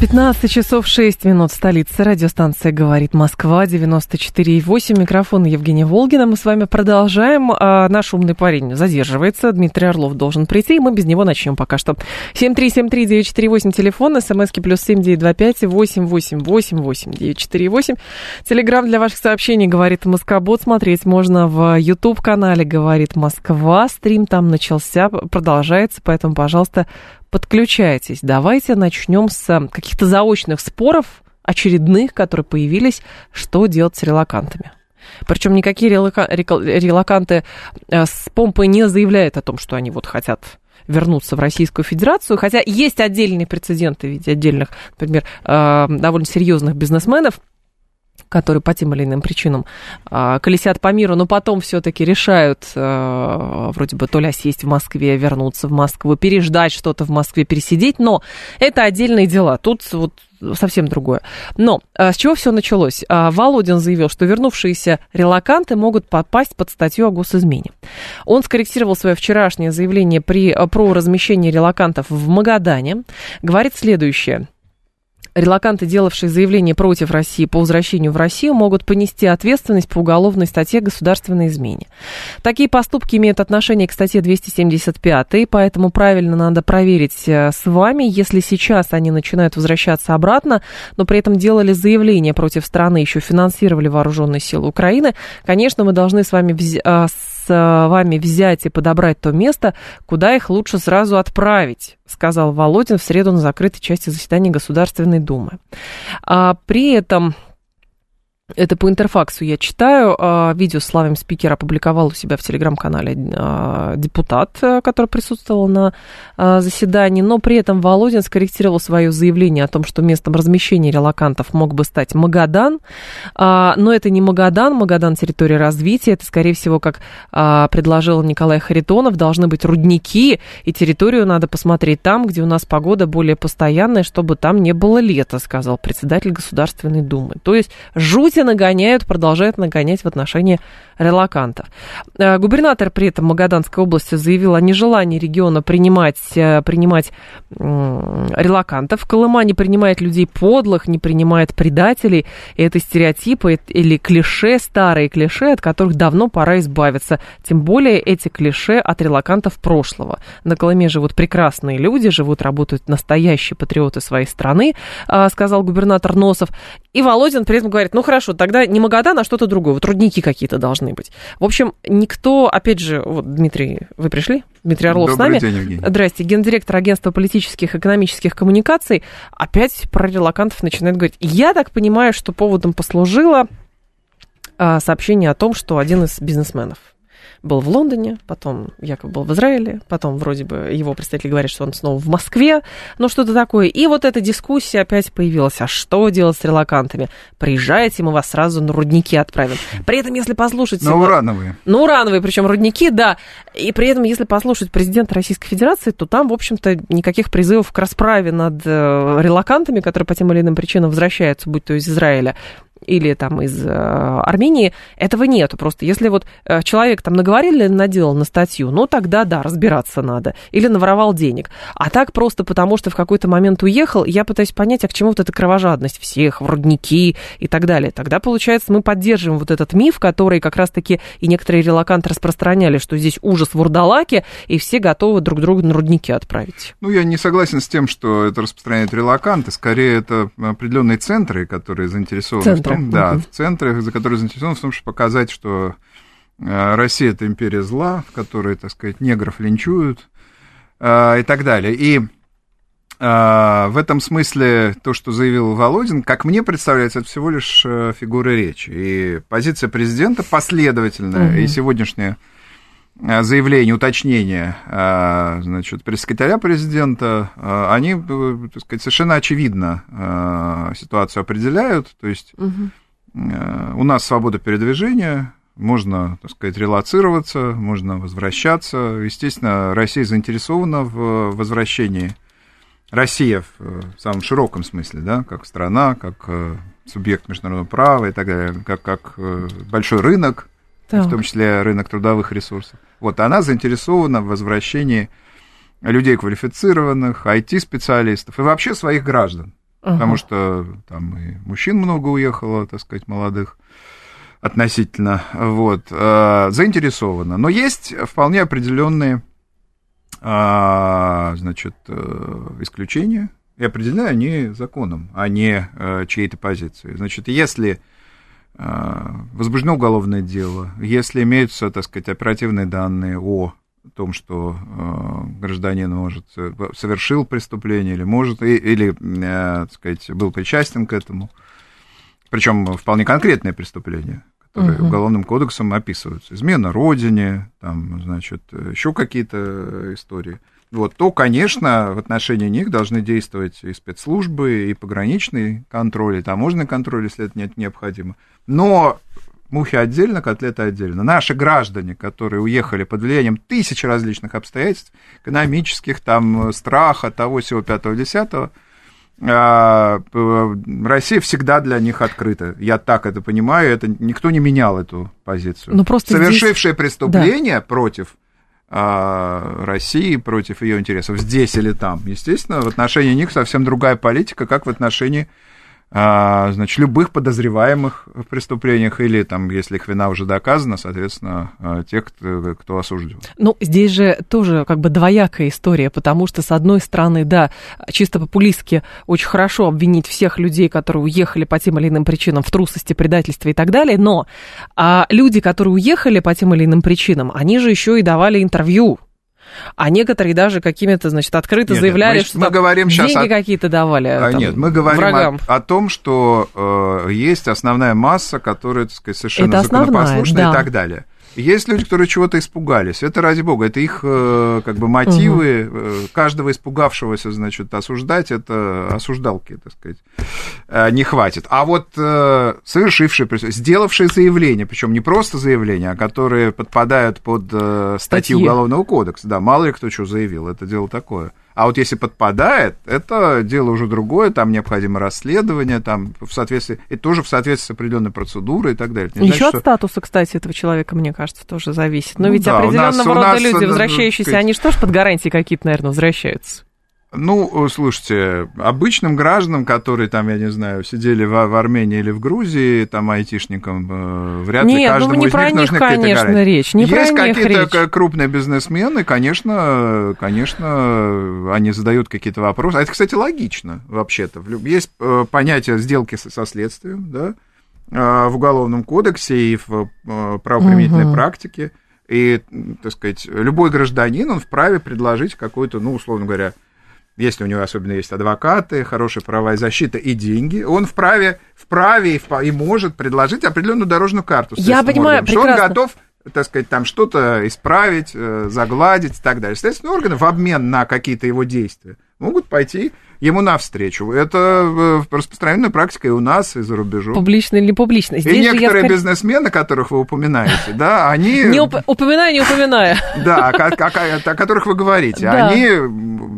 15 часов 6 минут столица. Радиостанция «Говорит Москва», 94,8. Микрофон Евгения Волгина. Мы с вами продолжаем. А наш умный парень задерживается. Дмитрий Орлов должен прийти, и мы без него начнем пока что. 7373948, телефон, смски плюс 7925 888 948. Телеграмм для ваших сообщений «Говорит Москобот». Смотреть можно в YouTube-канале «Говорит Москва». Стрим там начался, продолжается, поэтому, пожалуйста, подключайтесь. Давайте начнем с э, каких-то заочных споров, очередных, которые появились, что делать с релакантами. Причем никакие релака- релаканты э, с помпой не заявляют о том, что они вот хотят вернуться в Российскую Федерацию, хотя есть отдельные прецеденты в виде отдельных, например, э, довольно серьезных бизнесменов, которые по тем или иным причинам а, колесят по миру, но потом все-таки решают а, вроде бы то ли осесть в Москве, вернуться в Москву, переждать что-то в Москве, пересидеть, но это отдельные дела. Тут вот совсем другое. Но а, с чего все началось? Володин заявил, что вернувшиеся релаканты могут попасть под статью о госизмене. Он скорректировал свое вчерашнее заявление при, про размещение релакантов в Магадане. Говорит следующее – Релаканты, делавшие заявление против России по возвращению в Россию, могут понести ответственность по уголовной статье государственной измене. Такие поступки имеют отношение к статье 275, поэтому правильно надо проверить э, с вами, если сейчас они начинают возвращаться обратно, но при этом делали заявление против страны, еще финансировали вооруженные силы Украины, конечно, мы должны с вами с вами взять и подобрать то место, куда их лучше сразу отправить, сказал Володин в среду на закрытой части заседания Государственной Думы. А при этом это по интерфаксу я читаю. А, видео с славим спикера опубликовал у себя в телеграм-канале а, депутат, э, который присутствовал на а, заседании, но при этом Володин скорректировал свое заявление о том, что местом размещения релакантов мог бы стать Магадан. Но это не Магадан, Магадан территория развития. Это, скорее всего, как предложил Николай Харитонов, должны быть рудники, и территорию надо посмотреть там, где у нас погода более постоянная, чтобы там не было лета, сказал председатель Государственной Думы. То есть жуть эти нагоняют, продолжают нагонять в отношении релакантов. Э, губернатор при этом Магаданской области заявил о нежелании региона принимать, э, принимать релакантов. Колыма не принимает людей подлых, не принимает предателей. И это стереотипы или клише, старые клише, от которых давно пора избавиться. Тем более эти клише от релакантов прошлого. На Колыме живут прекрасные люди, живут, работают настоящие патриоты своей страны, э, сказал губернатор Носов. И Володин при этом говорит, ну хорошо, тогда не Магадан, а что-то другое. Вот рудники какие-то должны быть. В общем, никто, опять же, вот, Дмитрий, вы пришли? Дмитрий Орлов Добрый с нами. День, Евгений. Здрасте, гендиректор агентства политических и экономических коммуникаций. Опять про релакантов начинает говорить. Я так понимаю, что поводом послужило а, сообщение о том, что один из бизнесменов был в Лондоне, потом якобы был в Израиле, потом вроде бы его представители говорят, что он снова в Москве, ну что-то такое. И вот эта дискуссия опять появилась. А что делать с релакантами? Приезжайте, мы вас сразу на рудники отправим. При этом, если послушать... На урановые. На урановые, причем рудники, да. И при этом, если послушать президента Российской Федерации, то там, в общем-то, никаких призывов к расправе над э, релакантами, которые по тем или иным причинам возвращаются, будь то из Израиля, или там из э, Армении, этого нету. Просто если вот э, человек там наговорили, наделал на статью, ну тогда да, разбираться надо. Или наворовал денег. А так просто потому, что в какой-то момент уехал, я пытаюсь понять, а к чему вот эта кровожадность всех, в рудники и так далее. Тогда, получается, мы поддерживаем вот этот миф, который как раз-таки и некоторые релаканты распространяли, что здесь ужас в Урдалаке, и все готовы друг друга на рудники отправить. Ну, я не согласен с тем, что это распространяют релаканты. Скорее, это определенные центры, которые заинтересованы Центры. Том, да, в центры, за которые заинтересованы в том, чтобы показать, что э, Россия это империя зла, в которой, так сказать, негров линчуют э, и так далее. И э, в этом смысле то, что заявил Володин, как мне представляется, это всего лишь фигура речи. И позиция президента последовательная, Мгм. и сегодняшняя э, заявление, уточнение, э, значит, пресс-секретаря президента, э, они, так сказать, совершенно очевидно ситуацию определяют, то есть Мгм. у нас свобода передвижения, можно, так сказать, релацироваться, можно возвращаться. Естественно, Россия заинтересована в возвращении. Россия в самом широком смысле, да, как страна, как субъект международного права и так далее, как, как большой рынок, так. в том числе рынок трудовых ресурсов. Вот она заинтересована в возвращении людей квалифицированных, IT-специалистов и вообще своих граждан. Uh-huh. Потому что там и мужчин много уехало, так сказать, молодых относительно, вот, э, заинтересована. Но есть вполне определенные, э, значит, э, исключения, и определены они законом, а не э, чьей-то позицией. Значит, если возбуждено уголовное дело, если имеются, так сказать, оперативные данные о том, что э, гражданин может э, совершил преступление или может и, или, э, так сказать, был причастен к этому, причем вполне конкретное преступление, которые угу. уголовным кодексом описываются, измена родине, там, значит, еще какие-то истории. Вот, то, конечно, в отношении них должны действовать и спецслужбы, и пограничный контроль, и таможенный контроль, если это необходимо. Но Мухи отдельно, котлеты отдельно. Наши граждане, которые уехали под влиянием тысяч различных обстоятельств, экономических, там, страха, того, всего, пятого, десятого, а, Россия всегда для них открыта. Я так это понимаю, это никто не менял эту позицию. Ну, просто Совершившие здесь... преступления да. против России, против ее интересов здесь или там, естественно, в отношении них совсем другая политика, как в отношении а, значит, любых подозреваемых в преступлениях или, там, если их вина уже доказана, соответственно, а, тех, кто, кто осужден. Ну, здесь же тоже как бы двоякая история, потому что, с одной стороны, да, чисто популистски очень хорошо обвинить всех людей, которые уехали по тем или иным причинам в трусости, предательстве и так далее, но а люди, которые уехали по тем или иным причинам, они же еще и давали интервью а некоторые даже какими-то, значит, открыто нет, заявляли, мы, что мы говорим деньги о... какие-то давали. А, там, нет, мы говорим о, о том, что э, есть основная масса, которая, так сказать, совершенно Это законопослушна да. и так далее. Есть люди, которые чего-то испугались. Это ради бога, это их э, как бы мотивы. Угу. Каждого испугавшегося, значит, осуждать, это осуждалки, так сказать, э, не хватит. А вот совершившие, сделавшие заявление, причем не просто заявление, а которые подпадают под статьи, статьи Уголовного кодекса, да, мало ли кто что заявил, это дело такое. А вот если подпадает, это дело уже другое, там необходимо расследование, там в соответствии, и тоже в соответствии с определенной процедурой и так далее. Еще значит, от что... статуса, кстати, этого человека, мне кажется, тоже зависит. Но ну, ведь да, определенного нас, рода нас, люди, возвращающиеся, сказать... они же тоже под гарантией какие-то, наверное, возвращаются. Ну, слушайте, обычным гражданам, которые там, я не знаю, сидели в, в Армении или в Грузии, там, айтишникам, э, вряд Нет, ли ну, каждому ну, не из про них них, нужны конечно, речь. Не Есть какие-то крупные бизнесмены, конечно, конечно, они задают какие-то вопросы. А это, кстати, логично, вообще-то. Есть э, понятие сделки со следствием, да, э, в Уголовном кодексе и в правоприменительной угу. практике. И, так сказать, любой гражданин, он вправе предложить какой-то, ну, условно говоря, если у него особенно есть адвокаты, хорошая правовая защита и деньги, он вправе, вправе и, и может предложить определенную дорожную карту. Я понимаю, органам, прекрасно. Что он готов так сказать, там что-то исправить, э, загладить и так далее. Следственные органы в обмен на какие-то его действия могут пойти ему навстречу. Это э, распространенная практика и у нас, и за рубежом. Публично или не публично. Здесь и некоторые я... бизнесмены, которых вы упоминаете, да, они... Не уп... упоминаю, не упоминая. Да, о которых вы говорите. Они,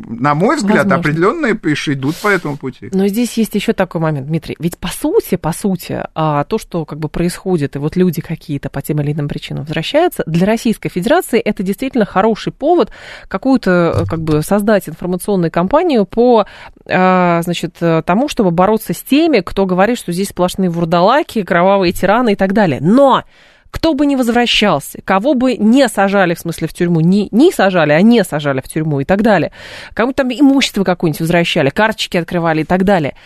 на мой взгляд, определенно идут по этому пути. Но здесь есть еще такой момент, Дмитрий. Ведь по сути, по сути, а, то, что как бы происходит, и вот люди какие-то по тем или иным причинам возвращаются, для Российской Федерации это действительно хороший повод какую-то как бы создать информационную кампанию по значит, тому, чтобы бороться с теми, кто говорит, что здесь сплошные вурдалаки, кровавые тираны и так далее. Но кто бы ни возвращался, кого бы не сажали, в смысле, в тюрьму, не, не сажали, а не сажали в тюрьму и так далее, кому там имущество какое-нибудь возвращали, карточки открывали и так далее,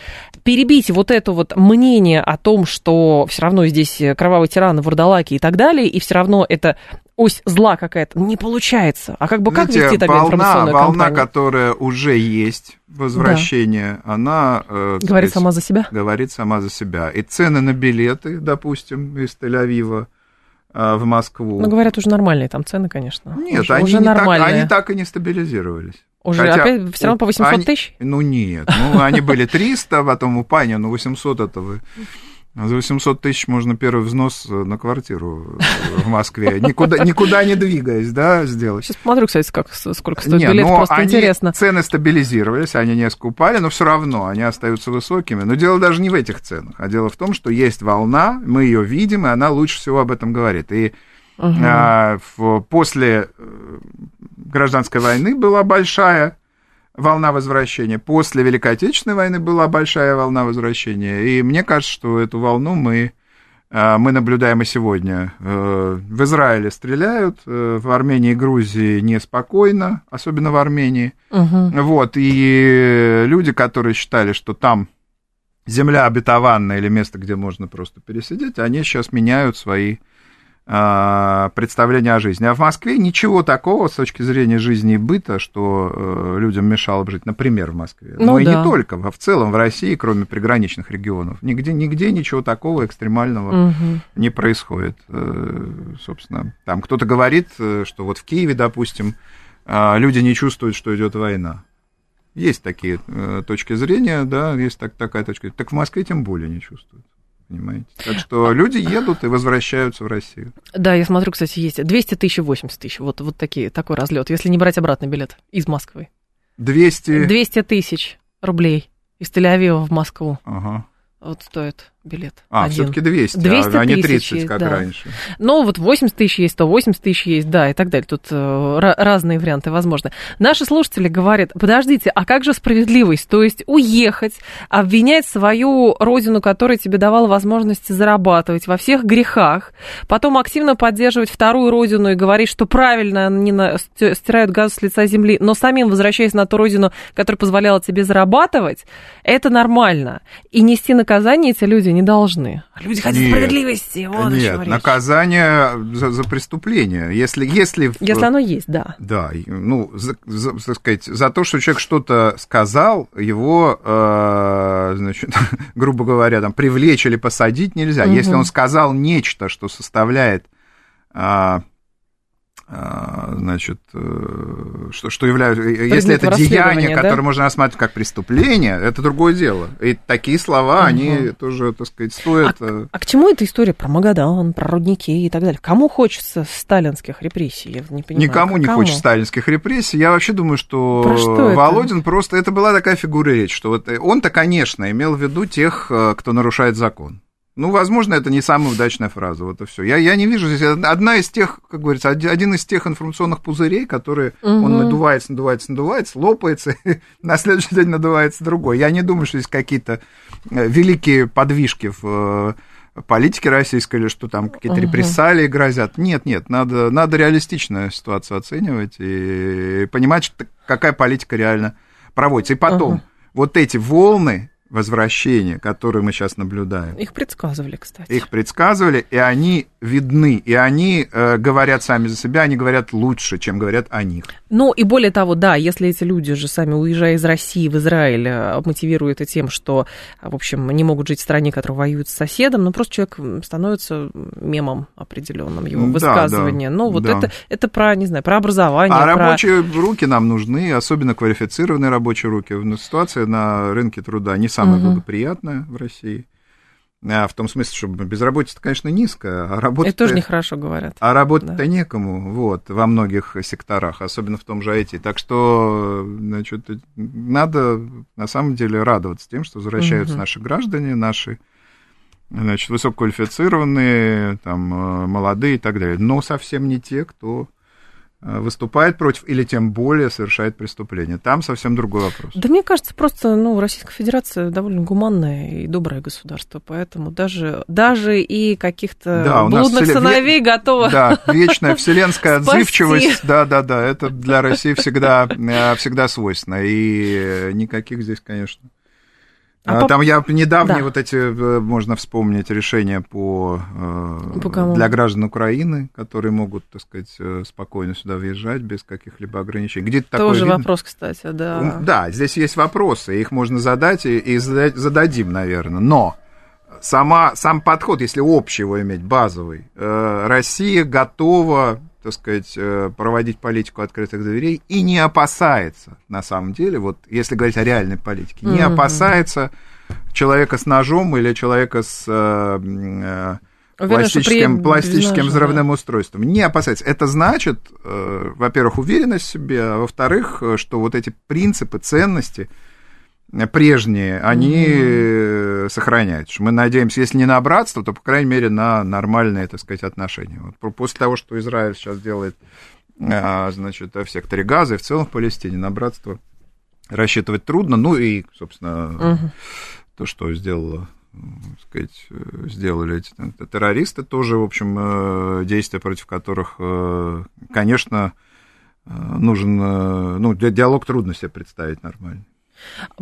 перебить вот это вот мнение о том, что все равно здесь кровавые тираны, вурдалаки и так далее, и все равно это ось зла какая-то, не получается. А как бы как Знаете, вести тогда волна, информационную волна, кампанию? которая уже есть, возвращение, да. она... Э, говорит сказать, сама за себя? Говорит сама за себя. И цены на билеты, допустим, из Тель-Авива э, в Москву. Ну, говорят, уже нормальные там цены, конечно. Нет, уже, они, уже не нормальные. так, они так и не стабилизировались. Уже Хотя, опять все равно по 800 они, тысяч? Ну, нет. Ну, они были 300, потом упали, ну, 800 это вы А за 800 тысяч можно первый взнос на квартиру в Москве, никуда, никуда не двигаясь, да, сделать. Сейчас посмотрю, кстати, как, сколько стоит не, билет, просто они, интересно. Цены стабилизировались, они не скупали, но все равно они остаются высокими. Но дело даже не в этих ценах, а дело в том, что есть волна, мы ее видим, и она лучше всего об этом говорит. И угу. а, в, после э, гражданской войны была большая волна возвращения. После Великой Отечественной войны была большая волна возвращения. И мне кажется, что эту волну мы, э, мы наблюдаем и сегодня. Э, в Израиле стреляют, э, в Армении и Грузии неспокойно, особенно в Армении. Угу. Вот, и люди, которые считали, что там земля обетованная или место, где можно просто пересидеть, они сейчас меняют свои представление о жизни. А в Москве ничего такого с точки зрения жизни и быта, что э, людям мешало бы жить, например, в Москве. Ну, Но да. и не только, а в целом в России, кроме приграничных регионов. Нигде, нигде ничего такого экстремального угу. не происходит. Э, собственно, там кто-то говорит, э, что вот в Киеве, допустим, люди не чувствуют, что идет война. Есть такие точки зрения, да, есть так, такая точка. Так в Москве тем более не чувствуют понимаете? Так что люди едут и возвращаются в Россию. Да, я смотрю, кстати, есть 200 тысяч, 80 тысяч, вот, вот такие, такой разлет, если не брать обратный билет из Москвы. 200? 200 тысяч рублей из Тель-Авива в Москву. Ага. Вот стоит билет. А, все-таки 200, 200 а, а не 30, есть, как да. раньше. Ну, вот 80 тысяч есть, 180 тысяч есть, да, и так далее. Тут э, разные варианты возможны. Наши слушатели говорят, подождите, а как же справедливость? То есть уехать, обвинять свою родину, которая тебе давала возможность зарабатывать во всех грехах, потом активно поддерживать вторую родину и говорить, что правильно они на, стирают газ с лица земли, но самим возвращаясь на ту родину, которая позволяла тебе зарабатывать, это нормально. И нести наказание эти люди не должны. Люди хотят нет, справедливости. Вот нет, наказание за, за преступление. Если, если, если оно есть, да. Да, ну, за, за, так сказать, за то, что человек что-то сказал, его, э, значит, грубо говоря, там, привлечь или посадить нельзя. Угу. Если он сказал нечто, что составляет... Э, значит, э, что, что являются, э, если это деяние, да? которое можно рассматривать как преступление, это другое дело. И такие слова, угу. они тоже, так сказать, стоят... А, э, а к чему эта история про Магадан, про рудники и так далее? Кому хочется сталинских репрессий? Я не понимаю. Никому не кому? хочется сталинских репрессий. Я вообще думаю, что, что Володин это? просто... Это была такая фигура речи, что вот он-то, конечно, имел в виду тех, кто нарушает закон. Ну, возможно, это не самая удачная фраза, вот и все. Я, я не вижу здесь одна из тех, как говорится, один из тех информационных пузырей, которые угу. он надувается, надувается, надувается, лопается, на следующий день надувается другой. Я не думаю, что здесь какие-то э, великие подвижки в э, политике российской или что там какие-то репрессалии грозят. Нет, нет, надо, надо реалистично ситуацию оценивать и понимать, что, какая политика реально проводится. И потом, угу. вот эти волны возвращения, которые мы сейчас наблюдаем. Их предсказывали, кстати. Их предсказывали, и они видны, и они э, говорят сами за себя, они говорят лучше, чем говорят о них. Ну, и более того, да, если эти люди же сами, уезжая из России в Израиль, э, мотивируют это тем, что, в общем, не могут жить в стране, которая воюет с соседом, ну, просто человек становится мемом определенным, его да, высказывания. Да, ну, вот да. это, это про, не знаю, про образование. А про... рабочие руки нам нужны, особенно квалифицированные рабочие руки. Ситуация на рынке труда не самая угу. благоприятная в России. А, в том смысле, что безработица, конечно, низкая, а работать... Это тоже нехорошо говорят. А работать-то да. некому, вот, во многих секторах, особенно в том же IT. Так что, значит, надо на самом деле радоваться тем, что возвращаются угу. наши граждане, наши, значит, высококвалифицированные, там, э, молодые и так далее. Но совсем не те, кто выступает против или тем более совершает преступление. Там совсем другой вопрос. Да мне кажется, просто ну, Российская Федерация довольно гуманное и доброе государство, поэтому даже, даже и каких-то да, блудных нас сыновей ве... готово Да, вечная вселенская отзывчивость, да-да-да, это для России всегда, э, всегда свойственно, и никаких здесь, конечно, а, а Там по... я недавние да. вот эти, э, можно вспомнить, решения по, э, по для граждан Украины, которые могут, так сказать, э, спокойно сюда въезжать без каких-либо ограничений. Где-то Тоже такое вопрос, кстати, да. Да, здесь есть вопросы, их можно задать и, и зададим, наверное. Но сама, сам подход, если общий его иметь, базовый, Россия готова так сказать, э, проводить политику открытых дверей и не опасается, на самом деле, вот если говорить о реальной политике, не mm-hmm. опасается человека с ножом или человека с э, пластическим, пластическим взрывным да. устройством. Не опасайтесь. Это значит, э, во-первых, уверенность в себе, а во-вторых, что вот эти принципы, ценности прежние, они mm-hmm. сохраняются. Мы надеемся, если не на братство, то, по крайней мере, на нормальные, так сказать, отношения. Вот после того, что Израиль сейчас делает, значит, в секторе Газа и в целом в Палестине, на братство рассчитывать трудно. Ну и, собственно, угу. то, что сделала сказать, сделали эти террористы, тоже, в общем, э, действия, против которых, э, конечно, э, нужен, ну, диалог трудно себе представить нормально.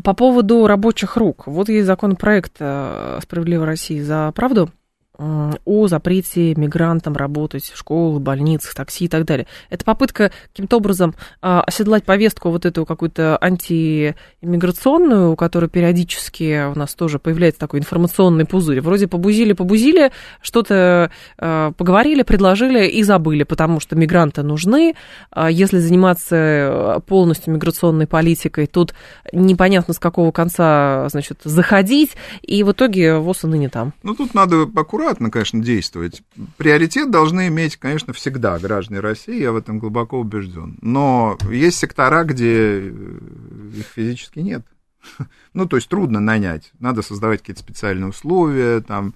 По поводу рабочих рук. Вот есть законопроект «Справедливой России за правду», о запрете мигрантам работать в школах, больницах, такси и так далее. Это попытка каким-то образом а, оседлать повестку вот эту какую-то антииммиграционную, у которой периодически у нас тоже появляется такой информационный пузырь. Вроде побузили-побузили, что-то а, поговорили, предложили и забыли, потому что мигранты нужны. А, если заниматься полностью миграционной политикой, тут непонятно с какого конца, значит, заходить, и в итоге ВОЗ и ныне там. Ну, тут надо аккуратно аккуратно, конечно, действовать. Приоритет должны иметь, конечно, всегда граждане России, я в этом глубоко убежден. Но есть сектора, где их физически нет. Ну, то есть трудно нанять. Надо создавать какие-то специальные условия, там,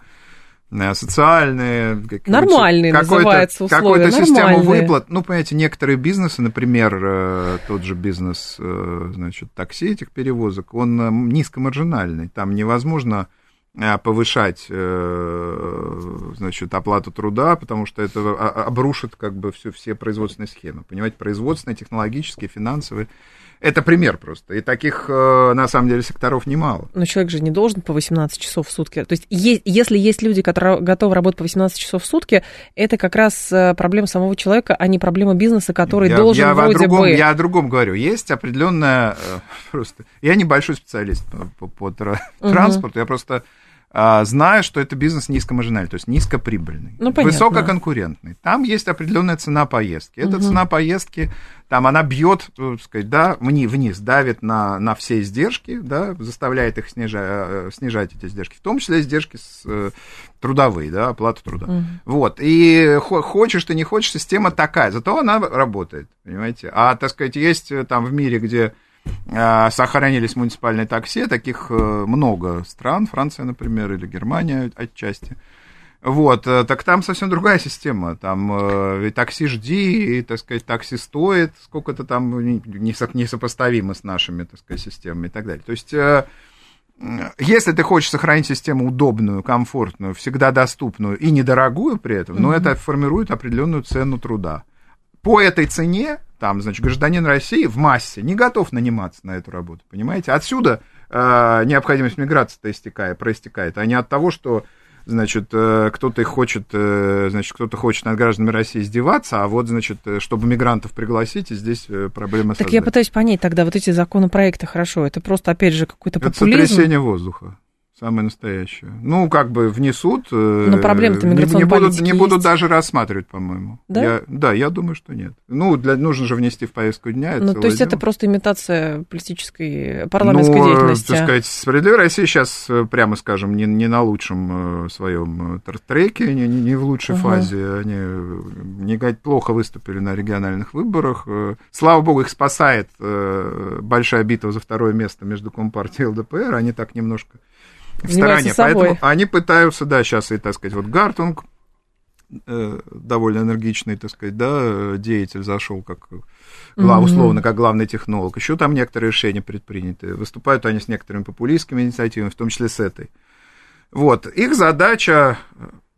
э, социальные. Нормальные называются условия. Какую-то систему выплат. Ну, понимаете, некоторые бизнесы, например, э, тот же бизнес, э, значит, такси этих перевозок, он низкомаржинальный. Там невозможно Э, повышать, э, значит, оплату труда, потому что это обрушит как бы все, все производственные схемы. Понимаете, производственные, технологические, финансовые. Это пример просто. И таких, э, на самом деле, секторов немало. Но человек же не должен по 18 часов в сутки. То есть, если есть люди, которые готовы работать по 18 часов в сутки, это как раз проблема самого человека, а не проблема бизнеса, который я, должен я вроде о другом, бы... Я о другом говорю. Есть определенная... Просто... Я небольшой специалист по, по, по транспорту, угу. я просто а, зная, что это бизнес низкомаржинальный, то есть низкоприбыльный, ну, высококонкурентный. Там есть определенная цена поездки. Эта угу. цена поездки, там она бьет, э, так сказать, да, вниз, вниз давит на, на все издержки, да, заставляет их снижать, э, снижать эти издержки, в том числе издержки с, э, трудовые, да, оплата труда. Угу. Вот, и хочешь ты, не хочешь, система такая, зато она работает, понимаете. А, так сказать, есть там в мире, где а, сохранились муниципальные такси, таких э, много стран, Франция, например, или Германия отчасти. Вот, э, так там совсем другая система. Там э, и такси жди, и, так сказать, такси стоит, сколько-то там несопоставимо с нашими, так сказать, системами и так далее. То есть, если ты хочешь сохранить систему удобную, комфортную, всегда доступную и недорогую при этом, mm-hmm. но это формирует определенную цену труда. По этой цене там, значит, гражданин России в массе не готов наниматься на эту работу, понимаете? Отсюда э, необходимость миграции-то истекает, проистекает, а не от того, что значит, э, кто-то хочет, э, значит, кто-то хочет над гражданами России издеваться, а вот, значит, э, чтобы мигрантов пригласить, и здесь проблема Так я пытаюсь понять тогда, вот эти законопроекты, хорошо, это просто, опять же, какой-то популизм? Это сотрясение воздуха. Самое настоящее. Ну, как бы внесут. Э, Но проблемы-то миграционной не, не будут, не есть. будут даже рассматривать, по-моему. Да? Я, да, я думаю, что нет. Ну, для, нужно же внести в повестку дня. Ну, то есть дело. это просто имитация политической, парламентской ну, деятельности. так сказать, «Справедливая Россия» сейчас, э, прямо скажем, не, не на лучшем э, своем треке, не, не в лучшей угу. фазе. Они не, плохо выступили на региональных выборах. Слава богу, их спасает большая битва за второе место между Компартией и ЛДПР. Они так немножко в стороне. Поэтому они пытаются, да, сейчас и, так сказать, вот Гартунг, э, довольно энергичный, так сказать, да, деятель зашел как глав, условно, как главный технолог. Еще там некоторые решения предприняты. Выступают они с некоторыми популистскими инициативами, в том числе с этой. Вот. Их задача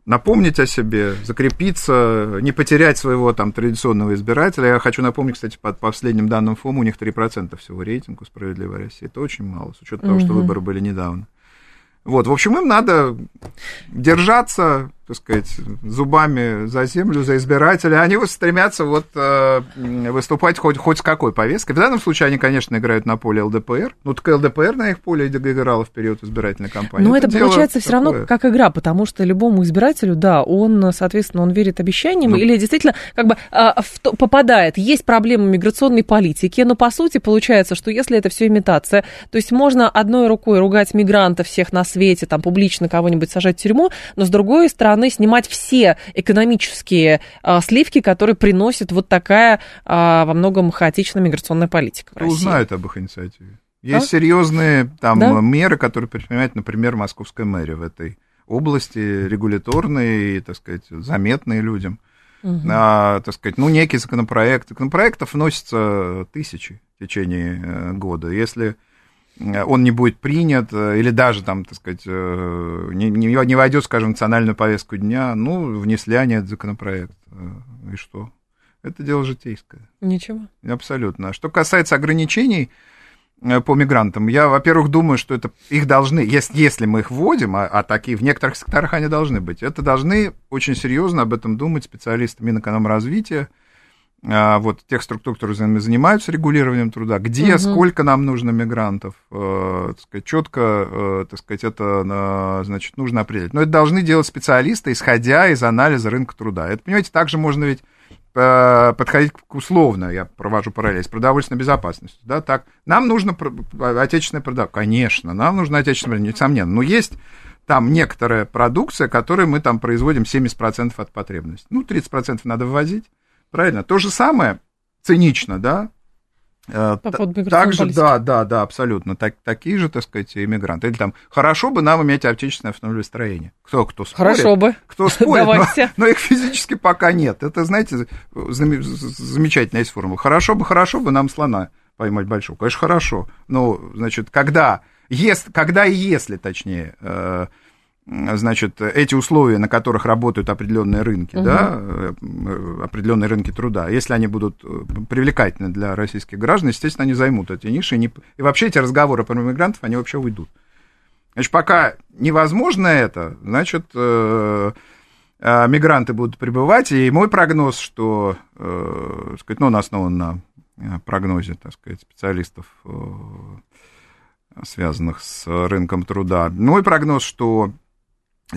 напомнить о себе, закрепиться, не потерять своего там традиционного избирателя. Я хочу напомнить, кстати, по последним данным ФОМ у них 3% всего рейтинга «Справедливая Россия». Это очень мало, с учетом того, что выборы были недавно. Вот, в общем, им надо держаться, так сказать, зубами за землю, за избирателя, они вот стремятся вот э, выступать хоть, хоть с какой повесткой. В данном случае они, конечно, играют на поле ЛДПР. Ну, так ЛДПР на их поле играла в период избирательной кампании. Но это, это получается все равно как игра, потому что любому избирателю, да, он, соответственно, он верит обещаниям ну, или действительно как бы а, в, попадает. Есть проблемы миграционной политики, но по сути получается, что если это все имитация, то есть можно одной рукой ругать мигрантов всех на свете, там публично кого-нибудь сажать в тюрьму, но с другой стороны снимать все экономические а, сливки, которые приносит вот такая а, во многом хаотичная миграционная политика. Кто узнает об их инициативе? Есть а? серьезные там да? меры, которые предпринимает, например, московская мэрия в этой области, регуляторные, так сказать, заметные людям. Угу. А, так сказать, ну, некий законопроект. Законопроектов вносятся тысячи в течение э, года. Если он не будет принят, э, или даже там, так сказать, э, не, не, войдет, скажем, в национальную повестку дня, ну, внесли они этот законопроект. Э, и что? Это дело житейское. Ничего. Абсолютно. Что касается ограничений по мигрантам, я, во-первых, думаю, что это их должны, если, если мы их вводим, а, а такие в некоторых секторах они должны быть, это должны очень серьезно об этом думать специалисты Минэкономразвития, развития а, вот тех структур, которые занимаются регулированием труда, где, угу. сколько нам нужно мигрантов, э, сказать, четко, э, так сказать, это, значит, нужно определить. Но это должны делать специалисты, исходя из анализа рынка труда. Это, понимаете, также можно ведь э, подходить к условно, я провожу параллель с продовольственной безопасностью, да, так, нам нужно отечественное продовольствие, конечно, нам нужно отечественное, несомненно, но есть там некоторая продукция, которую мы там производим 70% от потребностей, ну, 30% надо вывозить, Правильно? То же самое, цинично, да? Э, По Также, да, да, да, абсолютно. Так, такие же, так сказать, иммигранты. Или там, хорошо бы нам иметь отечественное автомобилестроение. Кто, кто спорит? Хорошо бы. Кто спорит, но, но их физически пока нет. Это, знаете, замечательная есть формула. Хорошо бы, хорошо бы нам слона поймать большого. Конечно, хорошо. Но, значит, когда, если, когда и если, точнее, э, значит, эти условия, на которых работают определенные рынки, угу. да, э, определенные рынки труда, если они будут э, привлекательны для российских граждан, естественно, они займут эти ниши, и, не, и вообще эти разговоры про мигрантов, они вообще уйдут. Значит, пока невозможно это, значит, э, э, мигранты будут прибывать, и мой прогноз, что, э, сказать, ну, он основан на э, прогнозе, так сказать, специалистов, э, связанных с рынком труда, мой прогноз, что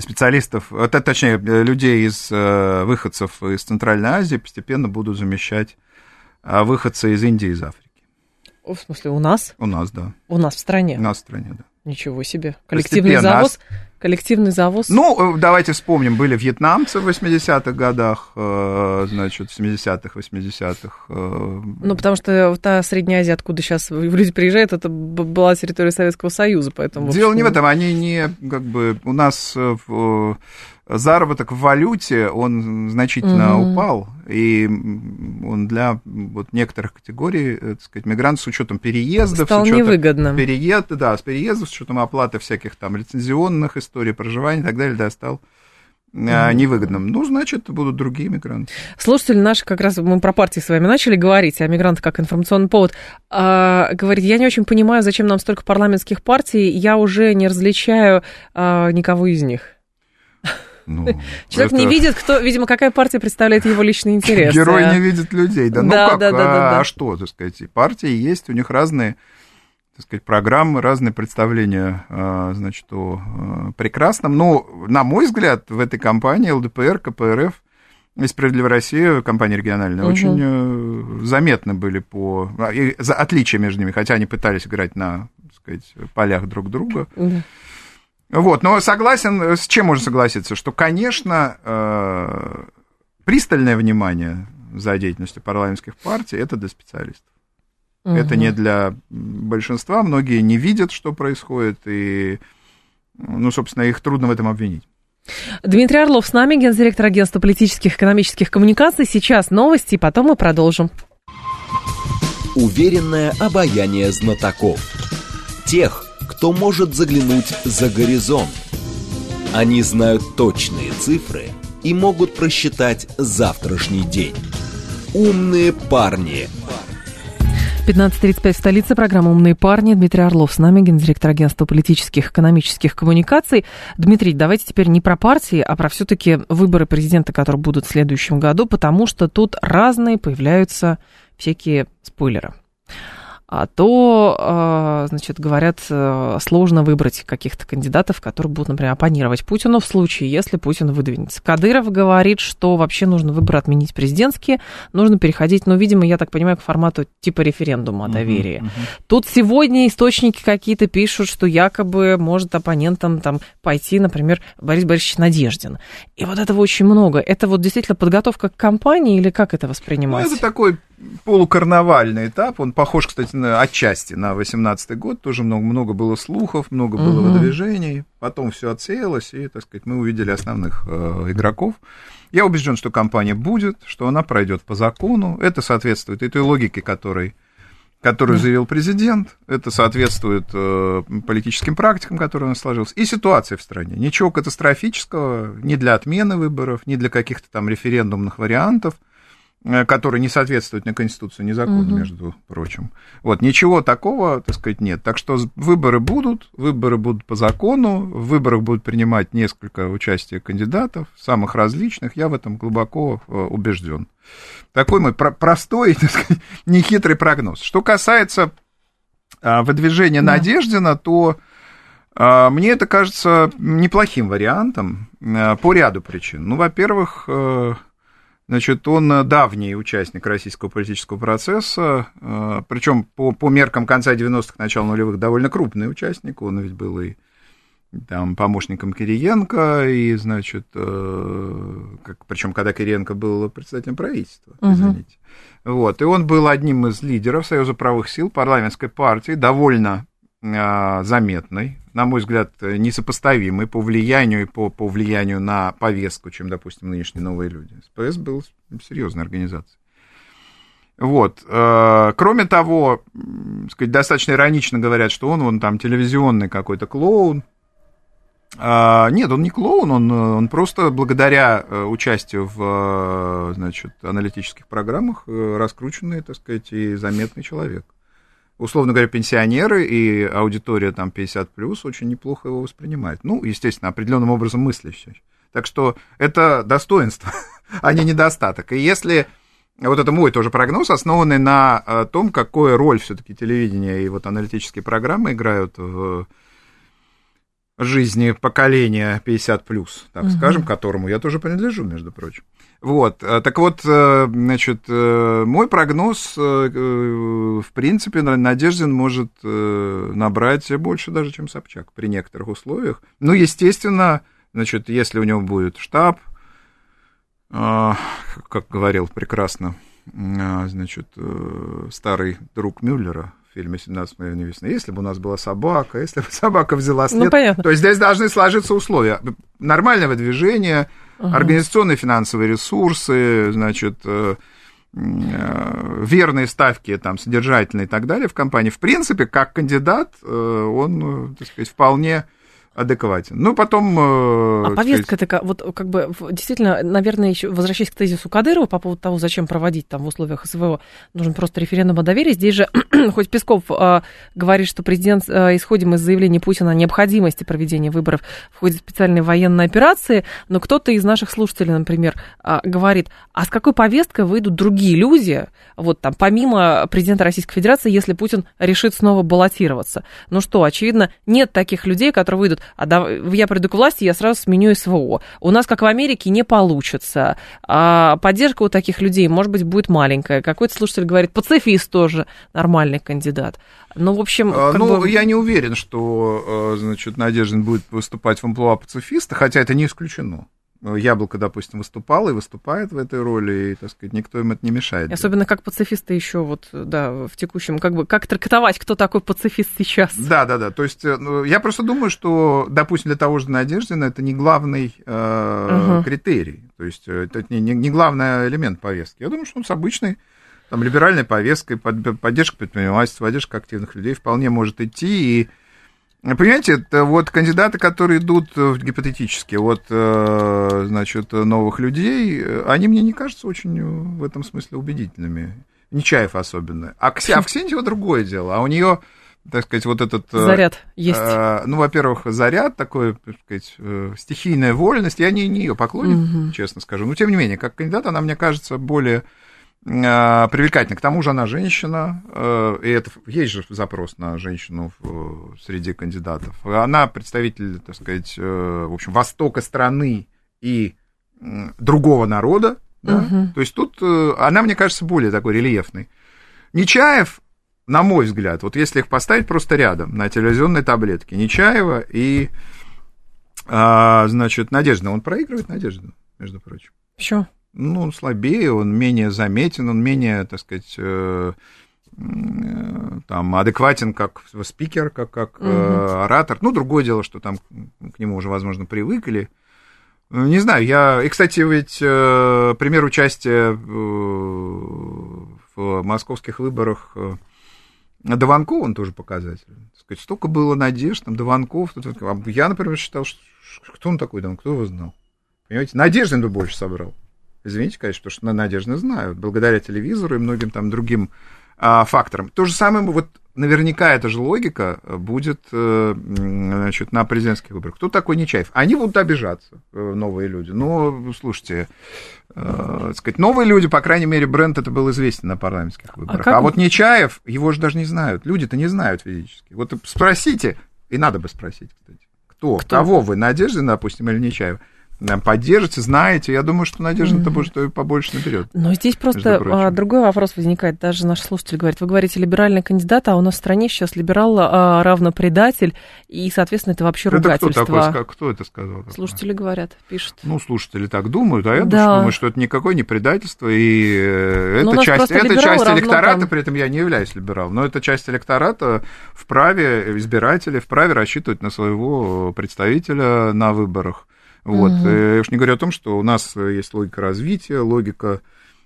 специалистов, точнее, людей из э, выходцев из Центральной Азии постепенно будут замещать выходцы из Индии и из Африки. В смысле, у нас? У нас, да. У нас в стране? У нас в стране, да. Ничего себе. Коллективный завоз? Коллективный завоз? Ну, э, давайте вспомним, были вьетнамцы в 80-х годах, э, значит, в 70-х, 80-х. Ну, потому что та Средняя Азия, откуда сейчас люди приезжают, это была территория Советского Союза, поэтому... Дело не в этом, они не, как бы, у нас заработок в валюте, он значительно угу. упал, и он для вот некоторых категорий, э, так сказать, мигрантов с учетом переездов, Стал с учетом невыгодным. Переезд, да, с переездов, с учетом оплаты всяких там лицензионных историй, проживания и так далее, да, стал mm невыгодным. Ну, значит, будут другие мигранты. Слушатели наши, как раз мы про партии с вами начали говорить, о мигрантах как информационный повод. А, говорит, я не очень понимаю, зачем нам столько парламентских партий, я уже не различаю а, никого из них. Ну, Человек это... не видит, кто, видимо, какая партия представляет его личный интерес. Герой не видит людей, да? Ну как, да, да, да, да. а что, так сказать, партии есть, у них разные, так сказать, программы, разные представления, а, значит, о а, прекрасном. Но, на мой взгляд, в этой кампании ЛДПР, КПРФ и «Справедливая Россия», компания региональная, угу. очень э, заметны были по... А, отличия между ними, хотя они пытались играть на, так сказать, полях друг друга. Угу. Вот, но согласен, с чем можно согласиться, что, конечно, э, пристальное внимание за деятельностью парламентских партий это для специалистов. Угу. Это не для большинства, многие не видят, что происходит, и, ну, собственно, их трудно в этом обвинить. Дмитрий Орлов с нами, гендиректор агентства политических и экономических коммуникаций. Сейчас новости, и потом мы продолжим. Уверенное обаяние знатоков. Тех, кто может заглянуть за горизонт. Они знают точные цифры и могут просчитать завтрашний день. Умные парни. 15.35 в столице. Программа «Умные парни». Дмитрий Орлов с нами, гендиректор агентства политических и экономических коммуникаций. Дмитрий, давайте теперь не про партии, а про все-таки выборы президента, которые будут в следующем году, потому что тут разные появляются всякие спойлеры то, а, значит, говорят, э, сложно выбрать каких-то кандидатов, которые будут, например, оппонировать Путину в случае, если Путин выдвинется. Кадыров говорит, что вообще нужно выборы отменить президентские, нужно переходить, ну, видимо, я так понимаю, к формату типа референдума о доверии. Uh-huh, uh-huh. Тут сегодня источники какие-то пишут, что якобы может оппонентам там пойти, например, Борис Борисович Надеждин. И вот этого очень много. Это вот действительно подготовка к кампании или как это воспринимать? Ну, это такой полукарнавальный этап. Он похож, кстати, на, отчасти на 18 год. Тоже много, много было слухов, много было угу. выдвижений. Потом все отсеялось, и, так сказать, мы увидели основных э, игроков. Я убежден, что компания будет, что она пройдет по закону. Это соответствует и той логике, которой которую заявил президент, это соответствует э, политическим практикам, которые у нас сложились, и ситуации в стране. Ничего катастрофического ни для отмены выборов, ни для каких-то там референдумных вариантов. Э, который не соответствует ни Конституции, ни закону, угу. между прочим. Вот, ничего такого, так сказать, нет. Так что выборы будут, выборы будут по закону, в выборах будут принимать несколько участия кандидатов, самых различных, я в этом глубоко э, убежден. Такой мой про- простой, так сказать, нехитрый прогноз. Что касается а, выдвижения да. Надеждина, то а, мне это кажется неплохим вариантом а, по ряду причин. Ну, во-первых, Значит, он э, давний участник российского политического процесса, э, причем по, по меркам конца 90-х, начала нулевых довольно крупный участник. Он ведь был и там, помощником Кириенко, и, значит, э, как, причем когда Кириенко был председателем правительства, uh-huh. извините. Вот, и он был одним из лидеров Союза правых сил парламентской партии, довольно а, заметной, на мой взгляд, несопоставимой по влиянию и по, по влиянию на повестку, чем, допустим, нынешние новые люди. СПС был серьезной организацией. Вот. А, кроме того, сказать, достаточно иронично говорят, что он, он там телевизионный какой-то клоун. А, нет, он не клоун, он, он просто благодаря э, участию в значит, аналитических программах э, раскрученный, так сказать, и заметный человек условно говоря, пенсионеры и аудитория там 50 плюс очень неплохо его воспринимает. Ну, естественно, определенным образом мыслящие. Так что это достоинство, а не недостаток. И если вот это мой тоже прогноз, основанный на э, том, какую роль все-таки телевидение и вот аналитические программы играют в жизни поколения 50 плюс, так угу. скажем, которому я тоже принадлежу, между прочим. Вот, э, так вот, э, значит, э, мой прогноз, в принципе, Надеждин может набрать больше даже, чем Собчак при некоторых условиях. Ну, естественно, значит, если у него будет штаб, как говорил прекрасно, значит, старый друг Мюллера, фильме «17 мгновений весны». Если бы у нас была собака, если бы собака взяла ну, след, ну, понятно. то есть здесь должны сложиться условия. Нормального движения, организационные финансовые ресурсы, значит, э, э, верные ставки, там, содержательные и так далее в компании. В принципе, как кандидат, э, он, так сказать, вполне адекватен. Ну, потом... Э, а повестка такая, вот как бы действительно, наверное, еще возвращаясь к тезису Кадырова по поводу того, зачем проводить там в условиях СВО, нужен просто референдум о доверии. Здесь же, хоть Песков э, говорит, что президент, э, исходим из заявления Путина о необходимости проведения выборов в ходе специальной военной операции, но кто-то из наших слушателей, например, э, говорит, а с какой повесткой выйдут другие люди, вот там, помимо президента Российской Федерации, если Путин решит снова баллотироваться? Ну что, очевидно, нет таких людей, которые выйдут а да, я приду к власти, я сразу сменю СВО. У нас, как в Америке, не получится. А поддержка у таких людей, может быть, будет маленькая. Какой-то слушатель говорит, пацифист тоже нормальный кандидат. Ну, в общем... А, ну, бы... я не уверен, что, э, значит, Надеждин будет выступать в амплуа пацифиста, хотя это не исключено. Яблоко, допустим, выступало и выступает в этой роли, и, так сказать, никто им это не мешает. Особенно как пацифисты еще вот, да, в текущем, как бы, как трактовать, кто такой пацифист сейчас? Да, да, да, то есть э, ну, я просто думаю, что, допустим, для того же Надеждина это не главный э, угу. критерий, то есть э, это не, не, не главный элемент повестки. Я думаю, что он с обычной там, либеральной повесткой, поддержка предпринимательства, поддержка активных людей вполне может идти, и Понимаете, это вот кандидаты, которые идут э, гипотетически от, э, значит, новых людей, они мне не кажутся очень в этом смысле убедительными. Нечаев особенно. А, Кси, а в Ксентьева другое дело. А у нее так сказать, вот этот... Э, заряд есть. Э, ну, во-первых, заряд такой, так сказать, э, стихийная вольность. Я не, не ее поклонник, угу. честно скажу. Но, тем не менее, как кандидат она, мне кажется, более э, привлекательна. К тому же она женщина, э, и это есть же запрос на женщину в, среди кандидатов. Она представитель, так сказать, э, в общем, востока страны и э, другого народа. Да? Угу. То есть тут э, она, мне кажется, более такой рельефной. Нечаев на мой взгляд, вот если их поставить просто рядом на телевизионной таблетке, Нечаева и, а, значит, Надежда, он проигрывает Надежду, между прочим. Почему? Ну, он слабее, он менее заметен, он менее, так сказать, э, э, там, адекватен как спикер, как, как угу. оратор. Ну, другое дело, что там к нему уже, возможно, привыкли. Не знаю, я... И, кстати, ведь пример участия в, московских выборах Дованков, он тоже показатель. сказать, столько было надежд, там, Дованков. А я, например, считал, что кто он такой, там, кто его знал? Понимаете, Надеждин бы больше собрал. Извините, конечно, что Надежды знают, благодаря телевизору и многим там другим а, факторам. То же самое, вот наверняка эта же логика будет э, значит, на президентских выборах. Кто такой Нечаев? Они будут обижаться, э, новые люди. Но, слушайте, э, сказать, новые люди, по крайней мере, бренд это был известен на парламентских а выборах. А, а вот Нечаев, его же даже не знают. Люди-то не знают физически. Вот спросите, и надо бы спросить, кстати, кто, кто? кого вы, Надежды, допустим, или Нечаева? Поддержите, знаете. Я думаю, что Надежда-то mm-hmm. что побольше наберет. Но здесь просто а, другой вопрос возникает. Даже наш слушатель говорит, вы говорите либеральный кандидат, а у нас в стране сейчас либерал а, равно предатель, и, соответственно, это вообще ругательство. Это кто, такой, кто это сказал? Слушатели говорят, пишут. Ну, слушатели так думают, а я да. думаю, что это никакое не предательство, и э, это часть, это часть электората, там... при этом я не являюсь либералом, но это часть электората вправе, избиратели вправе рассчитывать на своего представителя на выборах. Вот. Угу. Я уж не говорю о том, что у нас есть логика развития, логика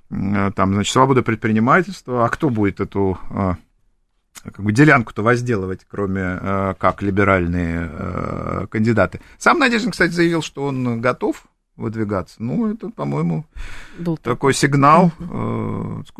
там, значит, свобода предпринимательства. А кто будет эту а, как бы делянку-то возделывать, кроме как либеральные кандидаты? Сам Надеждин, кстати, заявил, что он готов выдвигаться. Ну, это, по-моему, Был такой сигнал.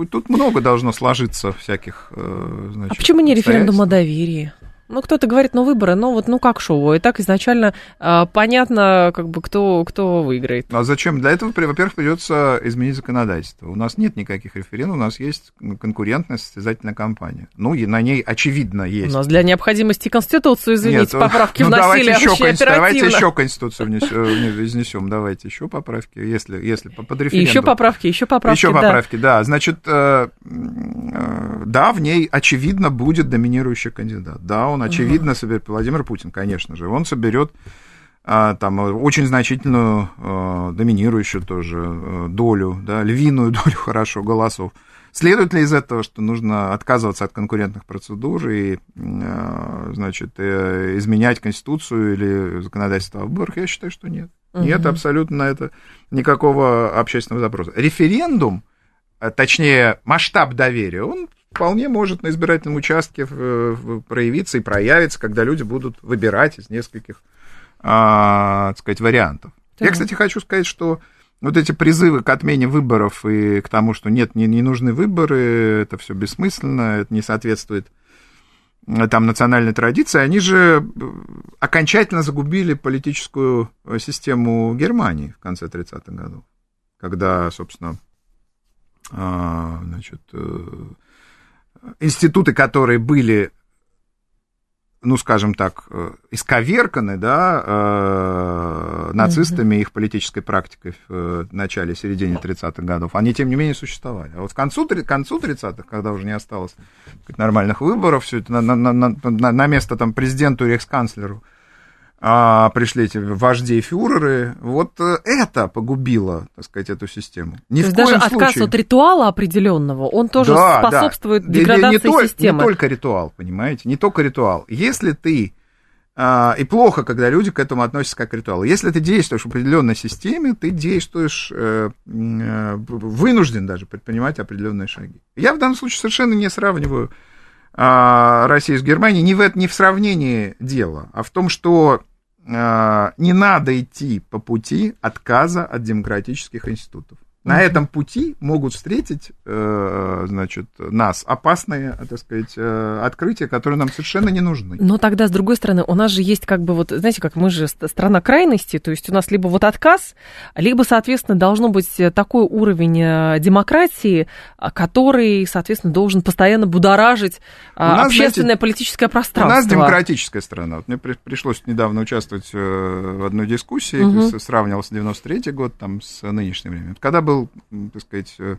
Тут много должно сложиться всяких. Значит, а почему не референдум о доверии? Ну, кто-то говорит, ну, выборы, ну, вот, ну, как шоу. И так изначально э, понятно, как бы, кто, кто выиграет. А зачем? Для этого, во-первых, придется изменить законодательство. У нас нет никаких референдумов, у нас есть конкурентная состязательная кампания. Ну, и на ней, очевидно, есть. У нас для необходимости Конституцию, извините, нет, поправки ну, вносили давайте еще, давайте еще Конституцию изнесем, давайте еще поправки, если, если под референдум. И еще поправки, еще поправки, Еще да. поправки, да. Значит, э, э, да, в ней, очевидно, будет доминирующий кандидат. Да, он он, очевидно, соберет, Владимир Путин, конечно же, он соберет а, там очень значительную, а, доминирующую тоже а, долю, да, львиную долю, хорошо, голосов. Следует ли из этого, что нужно отказываться от конкурентных процедур и, значит, э, изменять Конституцию или законодательство о выборах? Я считаю, что нет. Угу. Нет абсолютно на это никакого общественного запроса. Референдум, точнее, масштаб доверия, он вполне может на избирательном участке проявиться и проявиться, когда люди будут выбирать из нескольких, а, так сказать, вариантов. Да. Я, кстати, хочу сказать, что вот эти призывы к отмене выборов и к тому, что нет, не, не нужны выборы, это все бессмысленно, это не соответствует э, там национальной традиции, они же э, окончательно загубили политическую э, систему Германии в конце 30-х годов, когда, собственно, а, значит, институты, которые были, ну, скажем так, э, исковерканы, да, э, нацистами, их политической практикой в э, начале, середине 30-х годов, они, тем не менее, существовали. А вот к концу, к концу 30-х, когда уже не осталось нормальных выборов, все это на, на, на, на место там президенту и рейхсканцлеру, а, пришли эти вожди фюреры, вот э, это погубило, так сказать, эту систему. Ни То есть даже случае. отказ от ритуала определенного, он тоже да, способствует да. деградации не, не, не системы. Не только ритуал, понимаете, не только ритуал. Если ты а, и плохо, когда люди к этому относятся как к ритуалу. Если ты действуешь в определенной системе, ты действуешь, э, э, вынужден даже предпринимать определенные шаги. Я в данном случае совершенно не сравниваю э, Россию с Германией, не в, не в сравнении дела, а в том, что не надо идти по пути отказа от демократических институтов. На этом пути могут встретить, э, значит, нас опасные, так сказать, э, открытия, которые нам совершенно не нужны. Но тогда, с другой стороны, у нас же есть как бы вот, знаете, как мы же страна крайности, то есть у нас либо вот отказ, либо, соответственно, должно быть такой уровень э, демократии, который, соответственно, должен постоянно будоражить нас, общественное знаете, политическое пространство. У нас демократическая страна. Вот мне пришлось недавно участвовать в одной дискуссии, угу. сравнивал с 93 год там, с нынешним временем. Когда был, так сказать, э,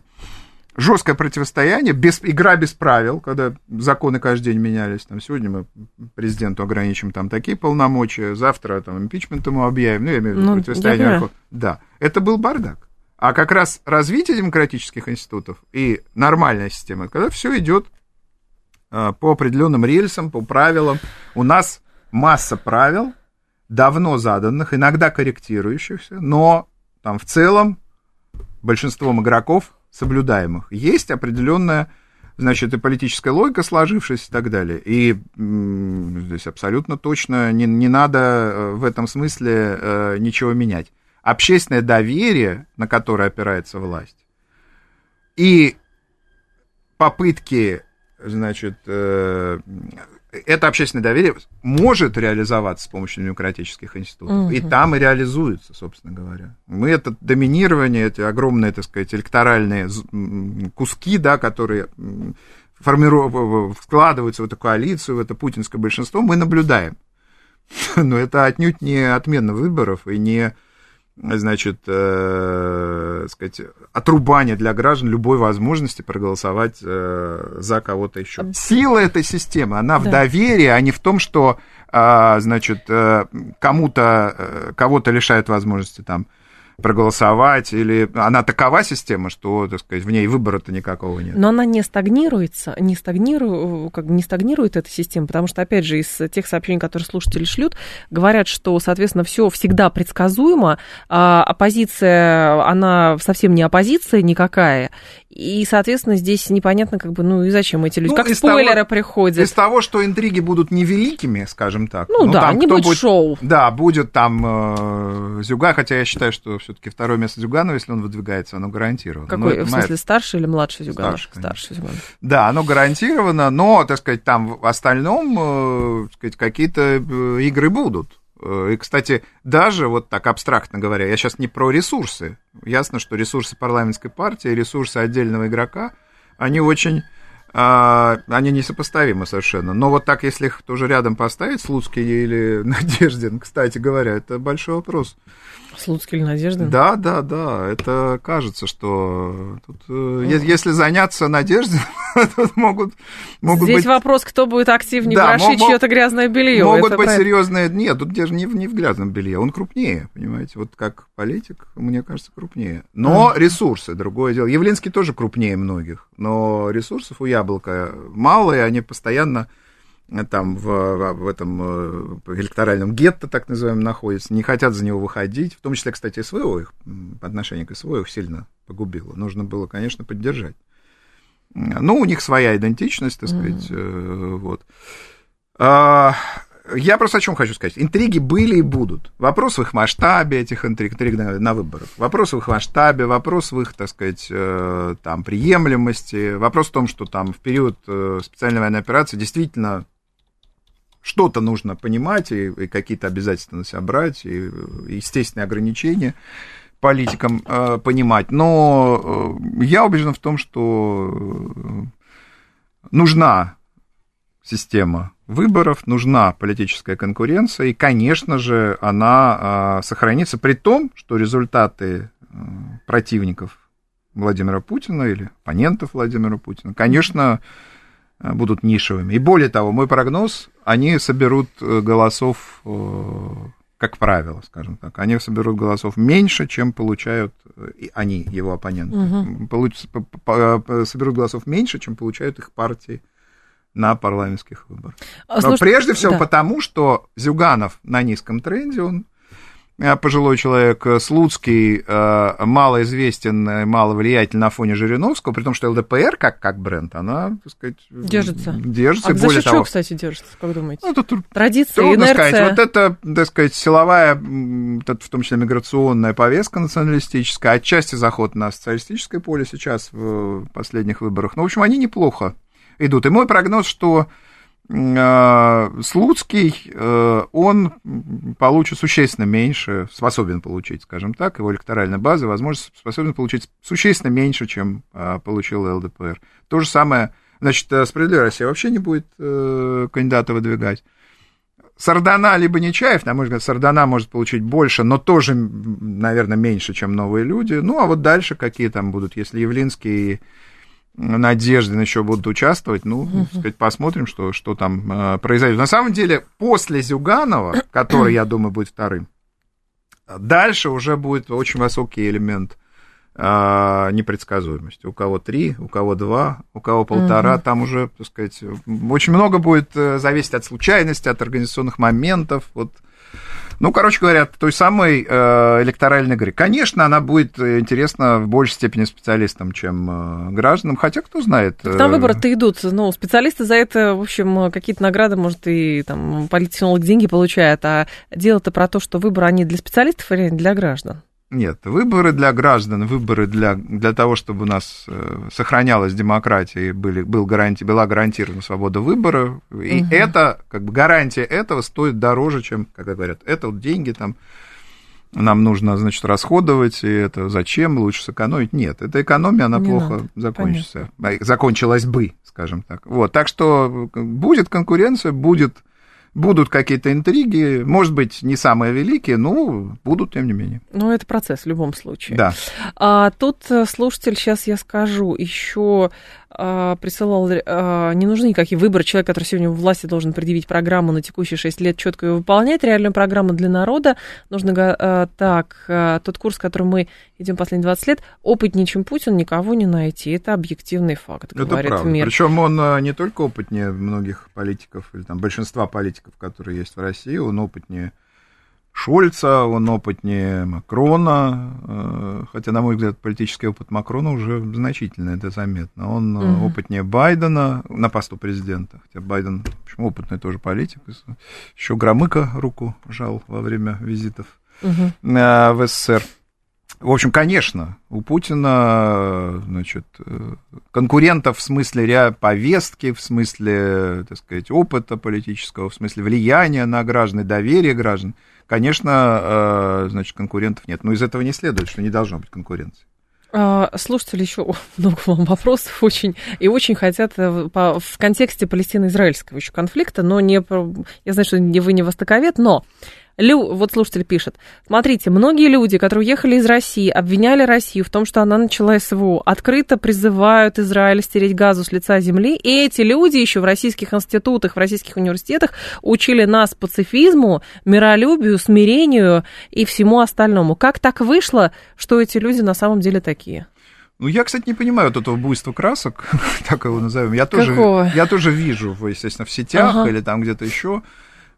жесткое противостояние, без, игра без правил, когда законы каждый день менялись. Там, сегодня мы президенту ограничим там такие полномочия, завтра там импичмент ему объявим. Ну, я имею в виду ну, противостояние. Да, это был бардак. А как раз развитие демократических институтов и нормальная система, когда все идет э, по определенным рельсам, по правилам. У нас масса правил, давно заданных, иногда корректирующихся, но там в целом большинством игроков соблюдаемых. Есть определенная, значит, и политическая логика сложившаяся и так далее. И здесь абсолютно точно не, не надо э, в этом смысле э, ничего менять. Общественное доверие, на которое опирается власть, и попытки, значит, э, это общественное доверие может реализоваться с помощью демократических институтов. Угу. И там и реализуется, собственно говоря. Мы это доминирование, эти огромные, так сказать, электоральные куски, да, которые формиру... складываются в эту коалицию, в это путинское большинство, мы наблюдаем. Но это отнюдь не отмена выборов и не значит, э, сказать, отрубание для граждан любой возможности проголосовать э, за кого-то еще. Сила этой системы, она да. в доверии, а не в том, что, э, значит, э, кому-то, э, кого-то лишают возможности там проголосовать, или она такова система, что, так сказать, в ней выбора-то никакого нет. Но она не стагнируется, не, стагнирует, как, не стагнирует эта система, потому что, опять же, из тех сообщений, которые слушатели шлют, говорят, что, соответственно, все всегда предсказуемо, а оппозиция, она совсем не оппозиция никакая, и, соответственно, здесь непонятно, как бы, ну и зачем эти люди, ну, как спойлеры того, приходят. Из того, что интриги будут невеликими, скажем так. Ну, ну да, там, не будет, будет шоу. Да, будет там э, Зюга, хотя я считаю, что все-таки второе место Зюганова, если он выдвигается, оно гарантировано. Какой, но, в смысле, старший или младший Зюганов? Старший, старший Зюганов. Да, оно гарантировано, но, так сказать, там в остальном, э, сказать, какие-то э, игры будут. Э, и, кстати, даже вот так абстрактно говоря, я сейчас не про ресурсы. Ясно, что ресурсы парламентской партии, ресурсы отдельного игрока, они очень а, они несопоставимы совершенно. Но вот так, если их тоже рядом поставить, Слуцкий или Надеждин, кстати говоря, это большой вопрос. Слуцкий или Надеждин? Да, да, да. Это кажется, что тут, mm. если заняться Надеждиным, тут могут, могут Здесь быть... вопрос, кто будет активнее да, ворошить мог, чье-то грязное белье. Могут быть правильно. серьезные... Нет, тут даже не, не в грязном белье. Он крупнее, понимаете. Вот как политик, мне кажется, крупнее. Но mm. ресурсы, другое дело. Явлинский тоже крупнее многих. Но ресурсов у Яблока мало, и они постоянно там в, в этом э, электоральном гетто, так называемом, находятся, не хотят за него выходить, в том числе, кстати, СВО их, по отношению к СВО их сильно погубило. Нужно было, конечно, поддержать. Ну, у них своя идентичность, так сказать, mm-hmm. вот. А, я просто о чем хочу сказать. Интриги были и будут. Вопрос в их масштабе этих интриг, интриг на, на выборах. Вопрос в их масштабе, вопрос в их, так сказать, э, там, приемлемости. Вопрос в том, что там в период специальной военной операции действительно что-то нужно понимать, и, и какие-то обязательства на себя брать, и, и естественные ограничения политикам э, понимать. Но э, я убежден в том, что э, нужна система выборов, нужна политическая конкуренция, и, конечно же, она э, сохранится при том, что результаты э, противников Владимира Путина или оппонентов Владимира Путина, конечно, Э, будут нишевыми. И более того, мой прогноз, они соберут э, голосов, э, как правило, скажем так, они соберут голосов меньше, чем получают они, его оппоненты. Угу. Получ, соберут голосов меньше, чем получают их партии на парламентских выборах. А, слушай, Но прежде всего да. потому, что Зюганов на низком тренде, он э, пожилой человек, Слуцкий малоизвестен, мало влиятелен на фоне Жириновского, при том, что ЛДПР, как, как бренд, она, так сказать... Держится. Держится, а более за того... чего, кстати, держится, как думаете? Ну, тут Традиция, трудно инерция. сказать. Вот это, так сказать, силовая, в том числе миграционная повестка националистическая, отчасти заход на социалистическое поле сейчас в последних выборах. Ну, в общем, они неплохо идут. И мой прогноз, что Слуцкий, он получит существенно меньше, способен получить, скажем так, его электоральная база, возможно, способен получить существенно меньше, чем получил ЛДПР. То же самое, значит, «Справедливая Россия» вообще не будет кандидата выдвигать. Сардана либо Нечаев, на мой взгляд, Сардана может получить больше, но тоже, наверное, меньше, чем новые люди. Ну, а вот дальше какие там будут, если Явлинский Надеждин еще будут участвовать, ну, uh сказать, посмотрим, что, что там э, произойдет. На самом деле, после Зюганова, который, я думаю, будет вторым, дальше уже будет очень высокий элемент э, непредсказуемости. У кого три, у кого два, у кого полтора, uh там уже, так сказать, очень много будет э, зависеть от случайности, от организационных моментов, вот. Ну, короче говоря, той самой э, электоральной игры. Конечно, она будет интересна в большей степени специалистам, чем э, гражданам, хотя кто знает. Так там выборы-то идут, ну, специалисты за это, в общем, какие-то награды, может, и там политтехнолог деньги получает, а дело-то про то, что выборы, они для специалистов или для граждан? Нет, выборы для граждан, выборы для, для того, чтобы у нас сохранялась демократия и были, был гаранти, была гарантирована свобода выбора. И угу. это, как бы гарантия этого стоит дороже, чем, как говорят, это вот деньги там нам нужно, значит, расходовать, и это зачем, лучше сэкономить. Нет, эта экономия, она Не плохо надо. закончится. Понятно. Закончилась бы, скажем так. Вот, так что будет конкуренция, будет Будут какие-то интриги, может быть, не самые великие, но будут, тем не менее. Ну, это процесс в любом случае. Да. А, тут э, слушатель, сейчас я скажу, еще присылал, а, не нужны никакие выборы. Человек, который сегодня в власти должен предъявить программу на текущие 6 лет, четко ее выполнять. Реальную программу для народа. Нужно а, так, а, тот курс, который мы идем последние 20 лет, опытнее, чем Путин, никого не найти. Это объективный факт, Это говорит правда. мир. Причем он не только опытнее многих политиков, или там большинства политиков, которые есть в России, он опытнее Шольца, он опытнее Макрона, хотя, на мой взгляд, политический опыт Макрона уже значительный, это заметно. Он угу. опытнее Байдена на посту президента, хотя Байден, в общем, опытный тоже политик. Еще Громыко руку жал во время визитов угу. в СССР. В общем, конечно, у Путина, значит, конкурентов в смысле ряд повестки, в смысле, так сказать, опыта политического, в смысле влияния на граждан, доверия граждан, конечно, значит, конкурентов нет. Но из этого не следует, что не должно быть конкуренции. А, слушатели еще много вам вопросов очень, и очень хотят э, в контексте палестино-израильского еще конфликта, но не, я знаю, что вы не востоковед, но Лю, вот слушатель пишет. Смотрите, многие люди, которые уехали из России, обвиняли Россию в том, что она начала СВО, открыто призывают Израиль стереть газу с лица земли. И эти люди еще в российских институтах, в российских университетах учили нас пацифизму, миролюбию, смирению и всему остальному. Как так вышло, что эти люди на самом деле такие? Ну, я, кстати, не понимаю вот этого буйства красок, так его назовем. Я тоже, Какого? я тоже вижу, естественно, в сетях ага. или там где-то еще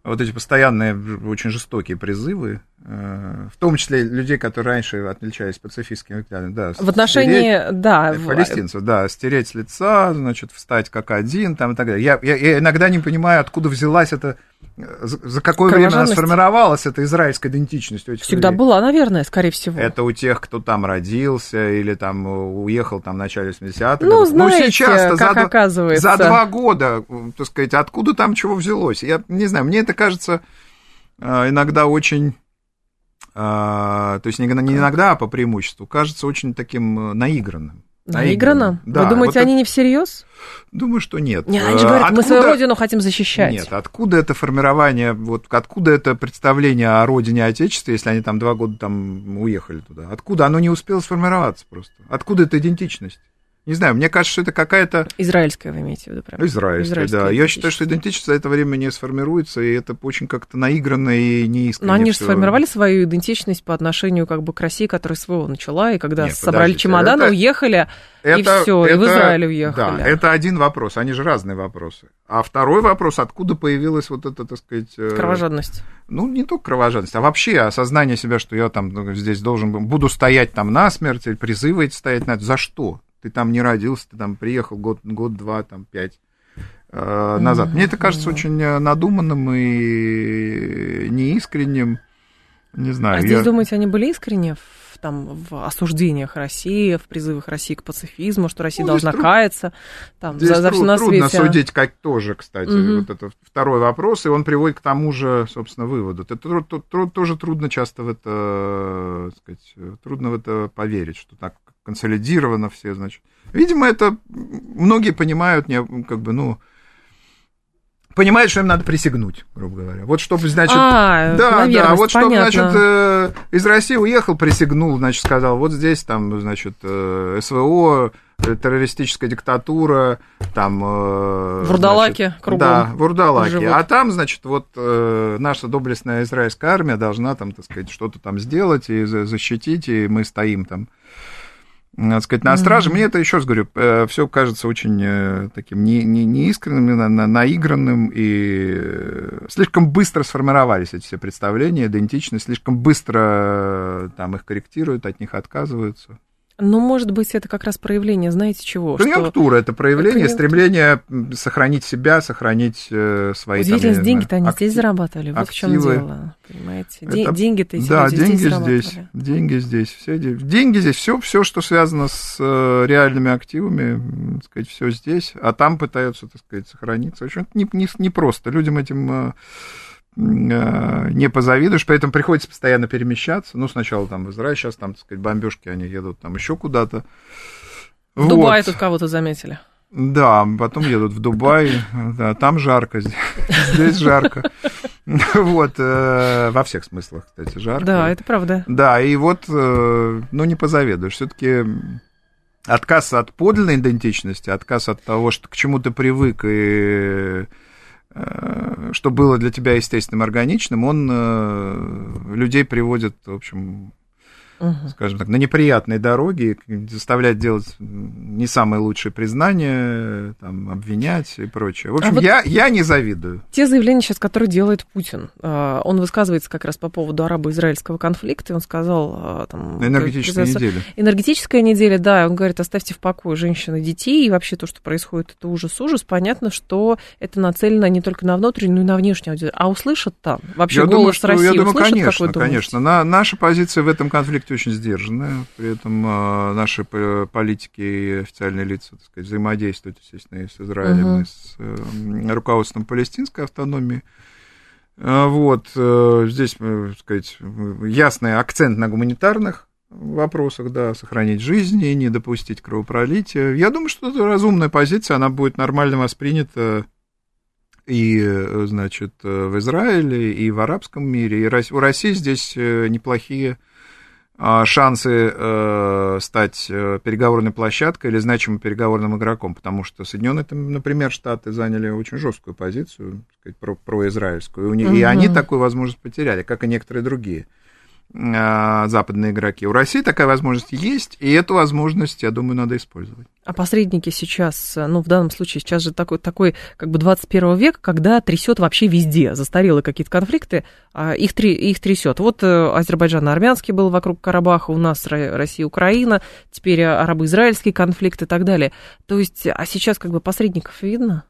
вот эти постоянные, очень жестокие призывы, в том числе людей, которые раньше отличались пацифистскими взглядами, да. В отношении, стереть, да. Палестинцев, да, стереть лица, значит, встать как один, там и так далее. Я, я, я иногда не понимаю, откуда взялась эта за, за какое время она сформировалась, эта израильская идентичность у этих Всегда людей? была, наверное, скорее всего. Это у тех, кто там родился или там уехал там в начале 80-х. Ну, знаете, ну, сейчас как за, оказывается. За два года, так сказать, откуда там чего взялось? Я не знаю, мне это кажется иногда очень... А, то есть не иногда, а по преимуществу, кажется очень таким э, наигранным. Наиграно? Да, Вы думаете, вот они это... не всерьез? Думаю, что нет. Нет, они же говорят, откуда... мы свою родину хотим защищать. Нет, откуда это формирование, вот откуда это представление о родине Отечестве, если они там два года там уехали туда? Откуда? Оно не успело сформироваться просто. Откуда эта идентичность? Не знаю, мне кажется, что это какая-то... Израильская вы имеете в виду, прям? Израильская, Израильская да. Я считаю, что идентичность за это время не сформируется, и это очень как-то наигранно и неискренне. Но они же сформировали свою идентичность по отношению как бы к России, которая своего начала, и когда Нет, собрали чемоданы, это... уехали, это, и все, и в Израиль уехали. Да, это один вопрос, они же разные вопросы. А второй вопрос, откуда появилась вот эта, так сказать... Э, кровожадность. Ну, не только кровожадность, а вообще осознание себя, что я там ну, здесь должен буду стоять там насмерть, или призывы эти стоять на За что? Ты там не родился, ты там приехал год, год два, там, пять э, назад. Мне это кажется очень э, надуманным и неискренним. Не знаю. А здесь, я... думаете, они были искренне там, в осуждениях России, в призывах России к пацифизму, что Россия ну, должна труд... каяться? Там, здесь за, за труд, на трудно свете... судить, как тоже, кстати. Угу. Вот это второй вопрос, и он приводит к тому же, собственно, выводу. Это труд, труд, тоже трудно часто в это, сказать, трудно в это поверить, что так консолидировано все, значит. Видимо, это многие понимают, как бы, ну, понимают, что им надо присягнуть, грубо говоря. Вот чтобы, значит, а, да, да, вот чтобы, значит, э, из России уехал, присягнул, значит, сказал, вот здесь там, значит, э, СВО, террористическая диктатура, там... Э, вурдалаки значит, кругом. Да, вурдалаки. Живут. А там, значит, вот э, наша доблестная израильская армия должна там, так сказать, что-то там сделать и защитить, и мы стоим там надо сказать, на страже. Mm-hmm. Мне это, еще раз говорю, э, все кажется очень э, таким не, не, неискренним, на, на, наигранным, и э, слишком быстро сформировались эти все представления, идентичность, слишком быстро там их корректируют, от них отказываются. Ну, может быть, это как раз проявление, знаете чего? Конъюнктура, что... это проявление, это стремление сохранить себя, сохранить э, свои... Удивительно, деньги-то они актив... здесь зарабатывали, вот активы. в чем дело, понимаете? Это... Деньги-то эти да, люди деньги здесь, здесь деньги здесь, все, деньги здесь, все, все, что связано с э, реальными активами, так сказать, все здесь, а там пытаются, так сказать, сохраниться. В общем, не, не, не просто. Людям этим Э, не позавидуешь, поэтому приходится постоянно перемещаться. Ну, сначала там в Израиль, сейчас там, так сказать, бомбежки, они едут там еще куда-то. В вот. Дубае тут кого-то заметили. Да, потом едут в Дубай, да, там жарко, здесь, здесь жарко. Вот, э, во всех смыслах, кстати, жарко. Да, это правда. Да, и вот, э, ну, не позавидуешь. Все-таки отказ от подлинной идентичности, отказ от того, что к чему ты привык и Э, что было для тебя естественным, органичным, он э, людей приводит, в общем, угу. скажем так, на неприятные дороги, заставлять делать не самые лучшие признания, там, обвинять и прочее. В а общем, а вот я, я не завидую. Те заявления сейчас, которые делает Путин, а, он высказывается как раз по поводу арабо-израильского конфликта, и он сказал... А, там, Энергетическая неделя. Энергетическая неделя, да, он говорит, оставьте в покое женщин и детей, и вообще то, что происходит, это ужас-ужас. Понятно, что это нацелено не только на внутреннюю, но и на внешнюю аудиторию. А услышат там? Вообще я голос думаю, что, России я думаю, услышат, конечно, конечно. На, наша позиция в этом конфликте очень сдержанная, при этом э, наши политики и официальные лица, так сказать, взаимодействуют, естественно, и с Израилем, uh-huh. и с э, руководством палестинской автономии. Э, вот, здесь, так сказать, ясный акцент на гуманитарных вопросах, да, сохранить жизни, не допустить кровопролития. Я думаю, что это разумная позиция, она будет нормально воспринята и, значит, в Израиле, и в арабском мире. И у России здесь неплохие а, шансы э, стать э, переговорной площадкой или значимым переговорным игроком, потому что Соединенные, например, Штаты заняли очень жесткую позицию, сказать, про, произраильскую, угу. и они такую возможность потеряли, как и некоторые другие. А, западные игроки. У России такая возможность есть, и эту возможность, я думаю, надо использовать. А посредники сейчас, ну, в данном случае, сейчас же такой, такой как бы 21 век, когда трясет вообще везде, застарелые какие-то конфликты, а их, их трясет. Вот э, Азербайджан-армянский был вокруг Карабаха, у нас Россия-Украина, теперь арабо-израильский конфликт и так далее. То есть, а сейчас как бы посредников видно?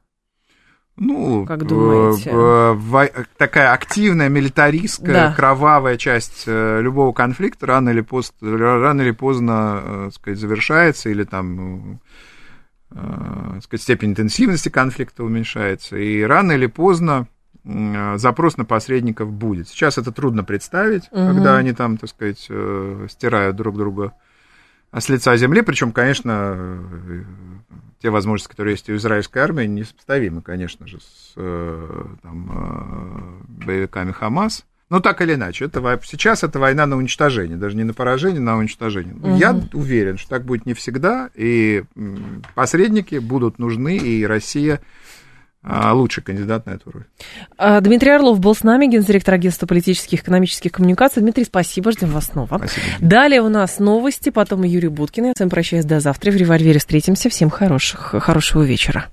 Ну, как думаете? В, в, такая активная, милитаристская, да. кровавая часть э, любого конфликта рано или, пост, рано или поздно, э, сказать, завершается, или там, э, сказать, степень интенсивности конфликта уменьшается, и рано или поздно запрос на посредников будет. Сейчас это трудно представить, угу. когда они там, так сказать, стирают друг друга с лица земли, причем, конечно, те возможности, которые есть у израильской армии, несопоставимы, конечно же, с э, там, э, боевиками Хамас. Ну, так или иначе, это, сейчас это война на уничтожение, даже не на поражение, на уничтожение. Угу. Я уверен, что так будет не всегда, и посредники будут нужны, и Россия лучший кандидат на эту роль. А, Дмитрий Орлов был с нами, гендиректор агентства политических и экономических коммуникаций. Дмитрий, спасибо, ждем вас снова. Спасибо. Далее у нас новости, потом Юрий Буткин. Я с вами прощаюсь до завтра. В револьвере встретимся. Всем хороших, хорошего вечера.